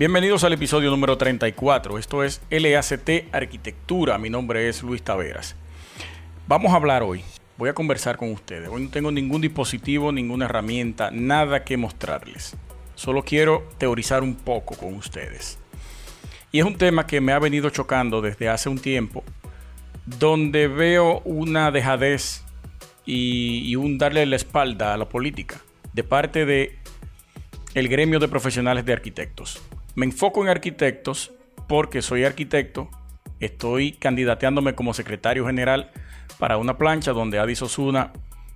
Bienvenidos al episodio número 34. Esto es LACT Arquitectura. Mi nombre es Luis Taveras. Vamos a hablar hoy. Voy a conversar con ustedes. Hoy no tengo ningún dispositivo, ninguna herramienta, nada que mostrarles. Solo quiero teorizar un poco con ustedes. Y es un tema que me ha venido chocando desde hace un tiempo, donde veo una dejadez y, un darle la espalda a la política de parte de el gremio de profesionales de arquitectos. Me enfoco en arquitectos porque soy arquitecto, estoy candidateándome como secretario general para una plancha donde Adis Osuna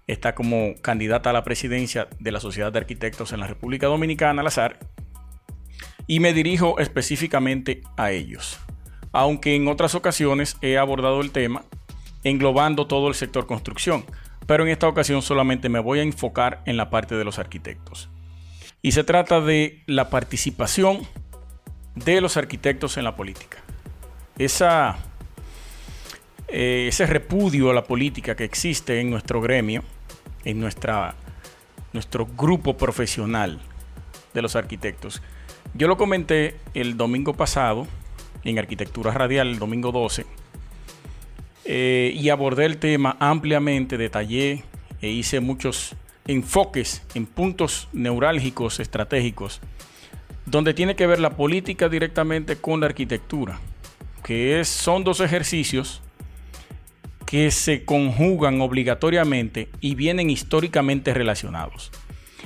está como candidata a la presidencia de la Sociedad de Arquitectos en la República Dominicana, al azar, y me dirijo específicamente a ellos. Aunque en otras ocasiones he abordado el tema englobando todo el sector construcción, pero en esta ocasión solamente me voy a enfocar en la parte de los arquitectos. Y se trata de la participación de los arquitectos en la política. Esa, eh, ese repudio a la política que existe en nuestro gremio, en nuestra, nuestro grupo profesional de los arquitectos. Yo lo comenté el domingo pasado en Arquitectura Radial, el domingo 12, eh, y abordé el tema ampliamente, detallé e hice muchos enfoques en puntos neurálgicos estratégicos, donde tiene que ver la política directamente con la arquitectura, que es, son dos ejercicios que se conjugan obligatoriamente y vienen históricamente relacionados.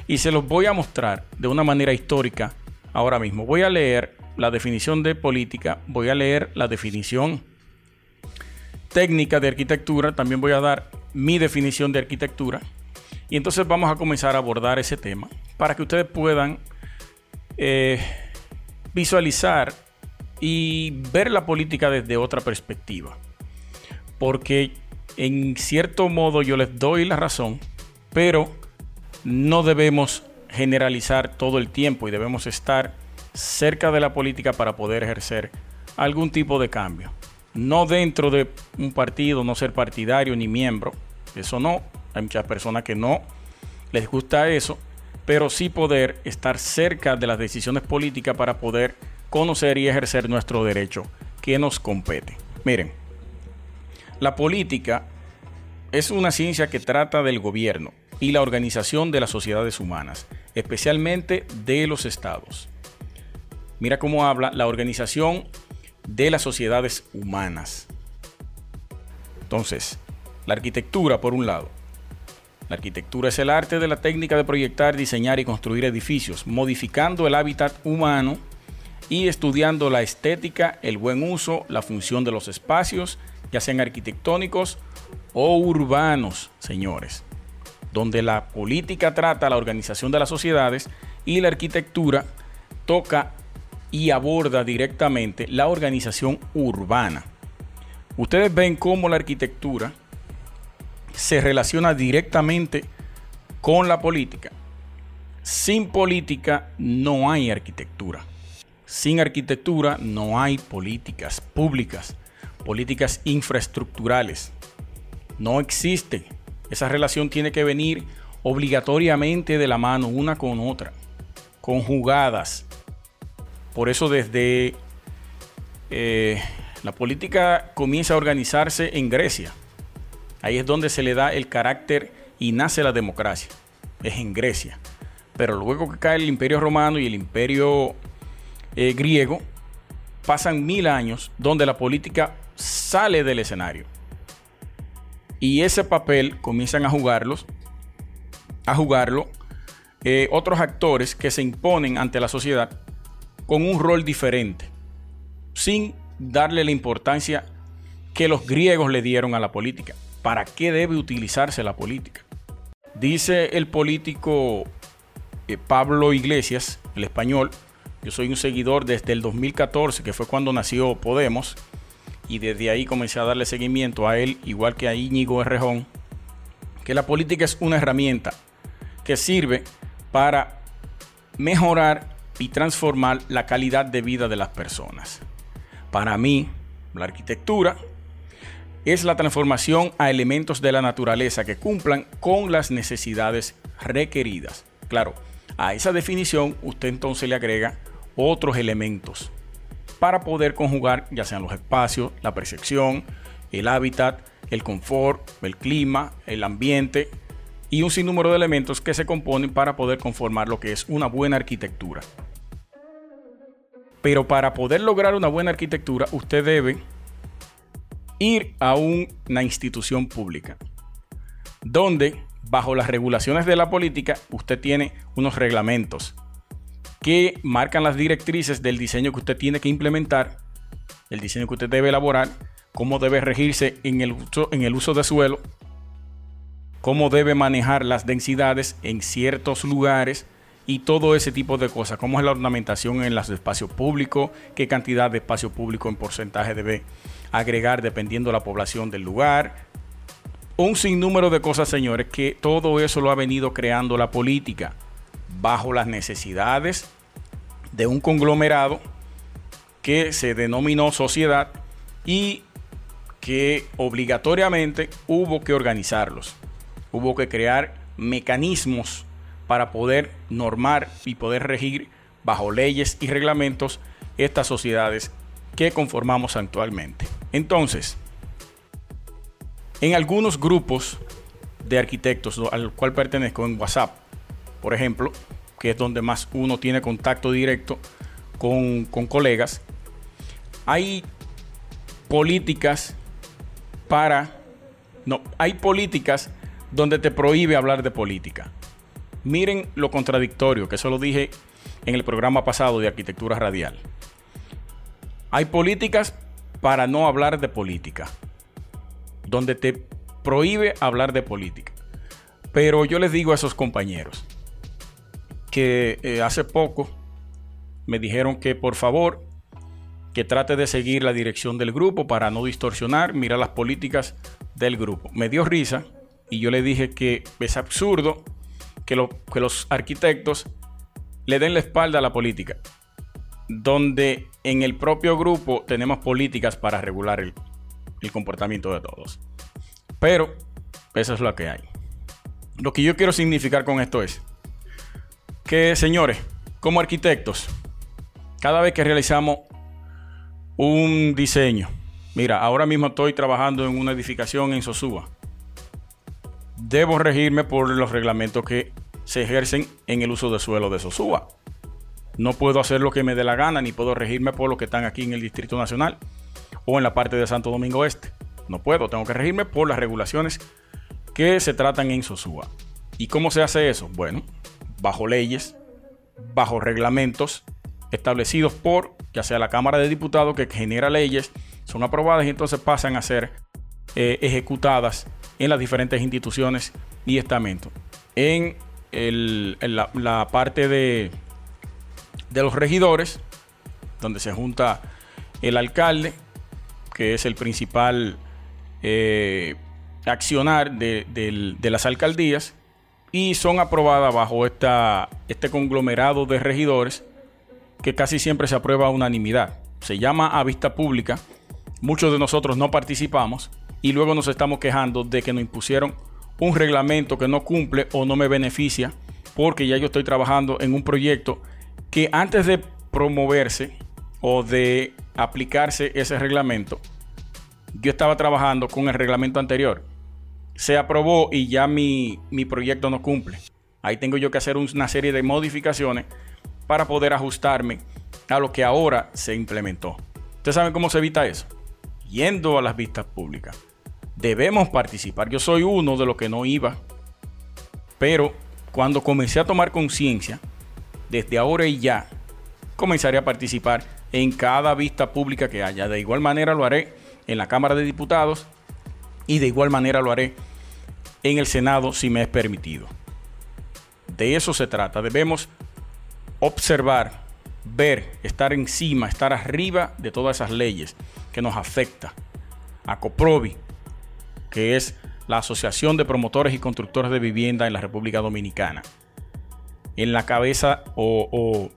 Y se los voy a mostrar de una manera histórica ahora mismo. Voy a leer la definición de política, voy a leer la definición técnica de arquitectura, también voy a dar mi definición de arquitectura. Y entonces vamos a comenzar a abordar ese tema para que ustedes puedan eh, visualizar y ver la política desde otra perspectiva. Porque en cierto modo yo les doy la razón, pero no debemos generalizar todo el tiempo y debemos estar cerca de la política para poder ejercer algún tipo de cambio no dentro de un partido, no ser partidario ni miembro, eso no, hay muchas personas que no les gusta eso, pero sí poder estar cerca de las decisiones políticas para poder conocer y ejercer nuestro derecho que nos compete. Miren, la política es una ciencia que trata del gobierno y la organización de las sociedades humanas, especialmente de los estados. Mira cómo habla la organización de las sociedades humanas. Entonces, la arquitectura, por un lado. La arquitectura es el arte de la técnica de proyectar, diseñar y construir edificios, modificando el hábitat humano y estudiando la estética, el buen uso, la función de los espacios, ya sean arquitectónicos o urbanos, señores, donde la política trata la organización de las sociedades y la arquitectura toca y aborda directamente la organización urbana. Ustedes ven cómo la arquitectura se relaciona directamente con la política. Sin política no hay arquitectura. Sin arquitectura no hay políticas públicas, políticas infraestructurales. No existe. Esa relación tiene que venir obligatoriamente de la mano una con otra, conjugadas por eso desde eh, la política comienza a organizarse en Grecia. Ahí es donde se le da el carácter y nace la democracia. Es en Grecia. Pero luego que cae el imperio romano y el imperio eh, griego, pasan mil años donde la política sale del escenario. Y ese papel comienzan a jugarlos, a jugarlo eh, otros actores que se imponen ante la sociedad con un rol diferente, sin darle la importancia que los griegos le dieron a la política. ¿Para qué debe utilizarse la política? Dice el político eh, Pablo Iglesias, el español, yo soy un seguidor desde el 2014, que fue cuando nació Podemos, y desde ahí comencé a darle seguimiento a él, igual que a Íñigo Errejón, que la política es una herramienta que sirve para mejorar y transformar la calidad de vida de las personas. Para mí, la arquitectura es la transformación a elementos de la naturaleza que cumplan con las necesidades requeridas. Claro, a esa definición usted entonces le agrega otros elementos para poder conjugar ya sean los espacios, la percepción, el hábitat, el confort, el clima, el ambiente y un sinnúmero de elementos que se componen para poder conformar lo que es una buena arquitectura. Pero para poder lograr una buena arquitectura, usted debe ir a una institución pública, donde bajo las regulaciones de la política usted tiene unos reglamentos que marcan las directrices del diseño que usted tiene que implementar, el diseño que usted debe elaborar, cómo debe regirse en el uso, en de suelo, cómo debe manejar las densidades en ciertos lugares y todo ese tipo de cosas, cómo es la ornamentación en los espacios públicos, qué cantidad de espacio público en porcentaje debe agregar dependiendo de la población del lugar. Un sinnúmero de cosas, señores, que todo eso lo ha venido creando la política bajo las necesidades de un conglomerado que se denominó sociedad y que obligatoriamente hubo que organizarlos. Hubo que crear mecanismos para poder normar y poder regir bajo leyes y reglamentos estas sociedades que conformamos actualmente. Entonces, en algunos grupos de arquitectos al cual pertenezco en WhatsApp, por ejemplo, que es donde más uno tiene contacto directo con, con colegas, hay políticas para... No, hay políticas donde te prohíbe hablar de política. Miren lo contradictorio, que eso lo dije en el programa pasado de Arquitectura Radial. Hay políticas para no hablar de política, donde te prohíbe hablar de política. Pero yo les digo a esos compañeros que eh, hace poco me dijeron que por favor que trate de seguir la dirección del grupo para no distorsionar, mira las políticas del grupo. Me dio risa y yo le dije que es absurdo que, los arquitectos le den la espalda a la política, donde en el propio grupo tenemos políticas para regular el, el comportamiento de todos. Pero eso es lo que hay. Lo que yo quiero significar con esto es que, señores, como arquitectos, cada vez que realizamos un diseño, mira, ahora mismo estoy trabajando en una edificación en Sosúa debo regirme por los reglamentos que se ejercen en el uso de suelo de Sosúa. No puedo hacer lo que me dé la gana, ni puedo regirme por lo que están aquí en el Distrito Nacional o en la parte de Santo Domingo Este. No puedo, tengo que regirme por las regulaciones que se tratan en Sosúa. ¿Y cómo se hace eso? Bueno, bajo leyes, bajo reglamentos establecidos por ya sea la Cámara de Diputados que genera leyes, son aprobadas y entonces pasan a ser eh, ejecutadas en las diferentes instituciones y estamentos. En, la, parte de, de los regidores, donde se junta el alcalde, que es el principal eh, accionar de, de, las alcaldías, y son aprobadas bajo esta, este conglomerado de regidores que casi siempre se aprueba a unanimidad. Se llama a vista pública. Muchos de nosotros no participamos, y luego nos estamos quejando de que nos impusieron un reglamento que no cumple o no me beneficia porque ya yo estoy trabajando en un proyecto que antes de promoverse o de aplicarse ese reglamento, yo estaba trabajando con el reglamento anterior. Se aprobó y ya mi, mi proyecto no cumple. Ahí tengo yo que hacer una serie de modificaciones para poder ajustarme a lo que ahora se implementó. ¿Ustedes saben cómo se evita eso? Yendo a las vistas públicas debemos participar. Yo soy uno de los que no iba, pero cuando comencé a tomar conciencia, desde ahora y ya, comenzaré a participar en cada vista pública que haya. De igual manera lo haré en la Cámara de Diputados y de igual manera lo haré en el Senado si me es permitido. De eso se trata. Debemos observar, ver, estar encima, estar arriba de todas esas leyes que nos afectan. A que es la Asociación de Promotores y Constructores de Vivienda en la República Dominicana. En la cabeza o,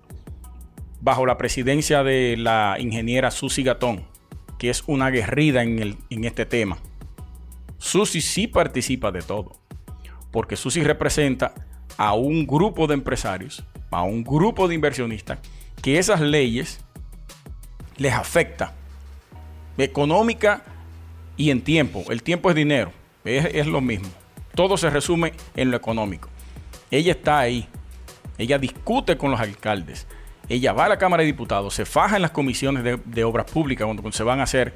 bajo la presidencia de la ingeniera Susi Gatón, que es una guerrida en, el, en este tema. Susi sí participa de todo, porque Susi representa a un grupo de empresarios, a un grupo de inversionistas que esas leyes les afecta económica y en tiempo. El tiempo es dinero, es, lo mismo. Todo se resume en lo económico. Ella está ahí, ella discute con los alcaldes, ella va a la Cámara de Diputados, se faja en las comisiones de, obras públicas cuando se van a hacer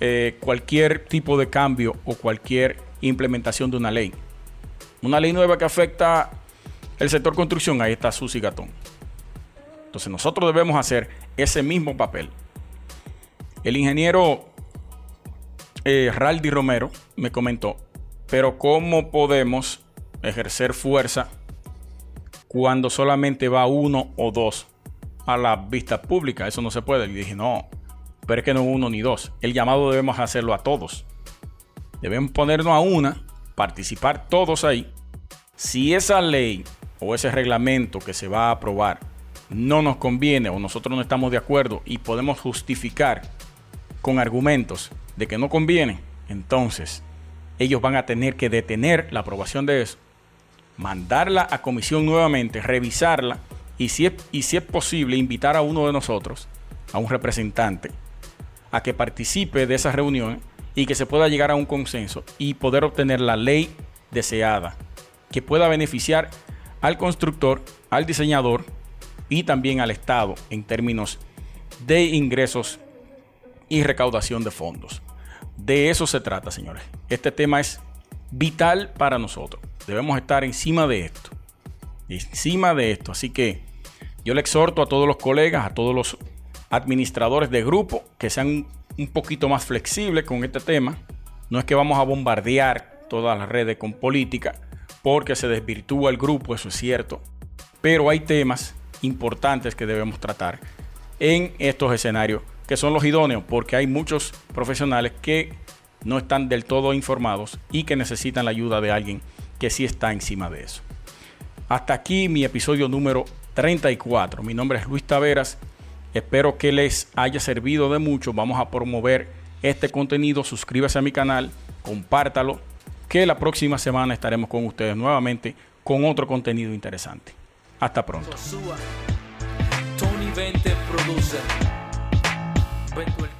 eh, cualquier tipo de cambio o cualquier implementación de una ley. Una ley nueva que afecta el sector construcción, ahí está Susi Gatón. Entonces nosotros debemos hacer ese mismo papel. El ingeniero eh, Raldi Romero me comentó, pero ¿cómo podemos ejercer fuerza cuando solamente va uno o dos a la vista pública? Eso no se puede. Y dije, no, pero es que no uno ni dos. El llamado debemos hacerlo a todos. Debemos ponernos a una, participar todos ahí. Si esa ley o ese reglamento que se va a aprobar no nos conviene o nosotros no estamos de acuerdo y podemos justificar con argumentos de que no conviene, entonces ellos van a tener que detener la aprobación de eso, mandarla a comisión nuevamente, revisarla y si es, y si es posible invitar a uno de nosotros, a un representante, a que participe de esas reuniones y que se pueda llegar a un consenso y poder obtener la ley deseada que pueda beneficiar al constructor, al diseñador y también al Estado en términos de ingresos y recaudación de fondos. De eso se trata, señores. Este tema es vital para nosotros. Debemos estar encima de esto. Encima de esto. Así que yo le exhorto a todos los colegas, a todos los administradores de grupo, que sean un poquito más flexibles con este tema. No es que vamos a bombardear todas las redes con política, porque se desvirtúa el grupo, eso es cierto. Pero hay temas importantes que debemos tratar en estos escenarios que son los idóneos, porque hay muchos profesionales que no están del todo informados y que necesitan la ayuda de alguien que sí está encima de eso. Hasta aquí mi episodio número 34. Mi nombre es Luis Taveras. Espero que les haya servido de mucho. Vamos a promover este contenido. Suscríbase a mi canal, compártalo, que la próxima semana estaremos con ustedes nuevamente con otro contenido interesante. Hasta pronto. Tony 20 produce. el